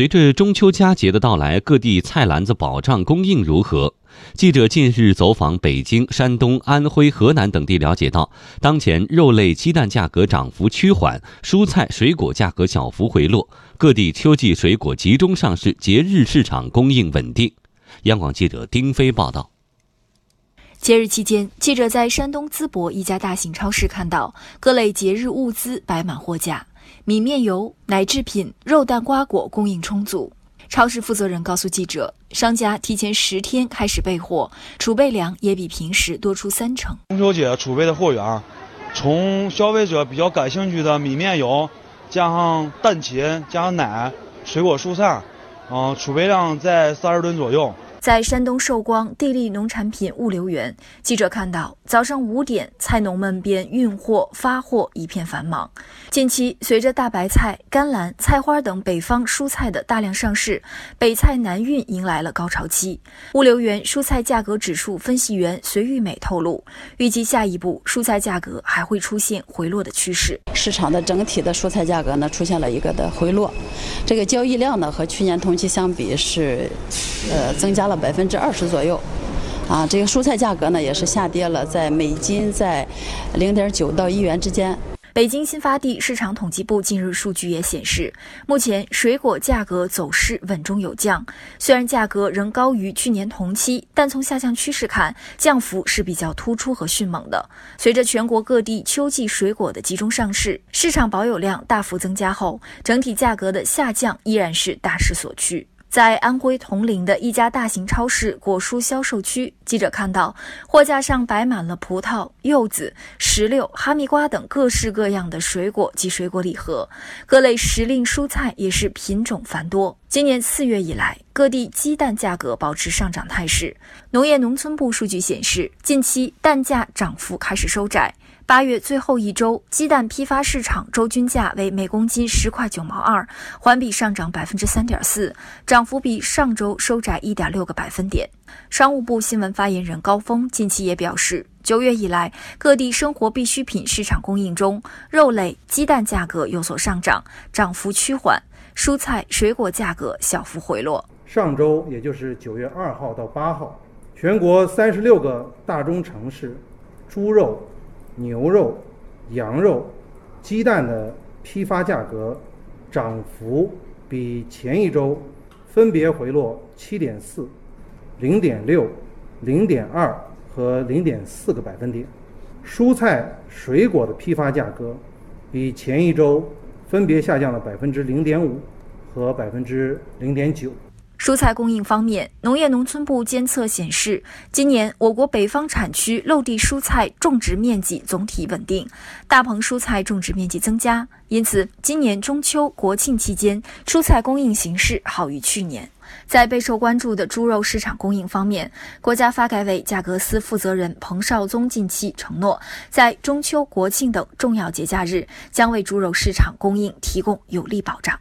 随着中秋佳节的到来，各地菜篮子保障供应如何？记者近日走访北京、山东、安徽、河南等地，了解到，当前肉类、鸡蛋价格涨幅趋缓，蔬菜、水果价格小幅回落，各地秋季水果集中上市，节日市场供应稳定。央广记者丁飞报道。节日期间，记者在山东淄博一家大型超市看到，各类节日物资摆满货架。米面油、奶制品、肉蛋瓜果供应充足。超市负责人告诉记者，商家提前十天开始备货，储备量也比平时多出三成。中秋节储备的货源，从消费者比较感兴趣的米面油，加上蛋禽，加上奶、水果蔬菜，嗯，储备量在三十吨左右。在山东寿光地利农产品物流园，记者看到早上五点，菜农们便运货发货，一片繁忙。近期，随着大白菜、甘蓝、菜花等北方蔬菜的大量上市，北菜南运迎来了高潮期。物流园蔬菜价格指数分析员隋玉美透露，预计下一步蔬菜价格还会出现回落的趋势。市场的整体的蔬菜价格呢，出现了一个的回落，这个交易量呢和去年同期相比是，呃，增加。了百分之二十左右，啊，这个蔬菜价格呢也是下跌了，在每斤在零点九到一元之间。北京新发地市场统计部近日数据也显示，目前水果价格走势稳中有降，虽然价格仍高于去年同期，但从下降趋势看，降幅是比较突出和迅猛的。随着全国各地秋季水果的集中上市，市场保有量大幅增加后，整体价格的下降依然是大势所趋。在安徽铜陵的一家大型超市果蔬销售区，记者看到货架上摆满了葡萄、柚子、石榴、哈密瓜等各式各样的水果及水果礼盒，各类时令蔬菜也是品种繁多。今年四月以来，各地鸡蛋价格保持上涨态势。农业农村部数据显示，近期蛋价涨幅开始收窄。八月最后一周，鸡蛋批发市场周均价为每公斤十块九毛二，环比上涨百分之三点四，涨幅比上周收窄一点六个百分点。商务部新闻发言人高峰近期也表示，九月以来，各地生活必需品市场供应中，肉类、鸡蛋价格有所上涨，涨幅趋缓；蔬菜、水果价格小幅回落。上周，也就是九月二号到八号，全国三十六个大中城市，猪肉。牛肉、羊肉、鸡蛋的批发价格涨幅比前一周分别回落七点四、零点六、零点二和零点四个百分点。蔬菜、水果的批发价格比前一周分别下降了百分之零点五和百分之零点九。蔬菜供应方面，农业农村部监测显示，今年我国北方产区陆地蔬菜种植面积总体稳定，大棚蔬菜种植面积增加，因此今年中秋国庆期间蔬菜供应形势好于去年。在备受关注的猪肉市场供应方面，国家发改委价格司负责人彭绍宗近期承诺，在中秋国庆等重要节假日，将为猪肉市场供应提供有力保障。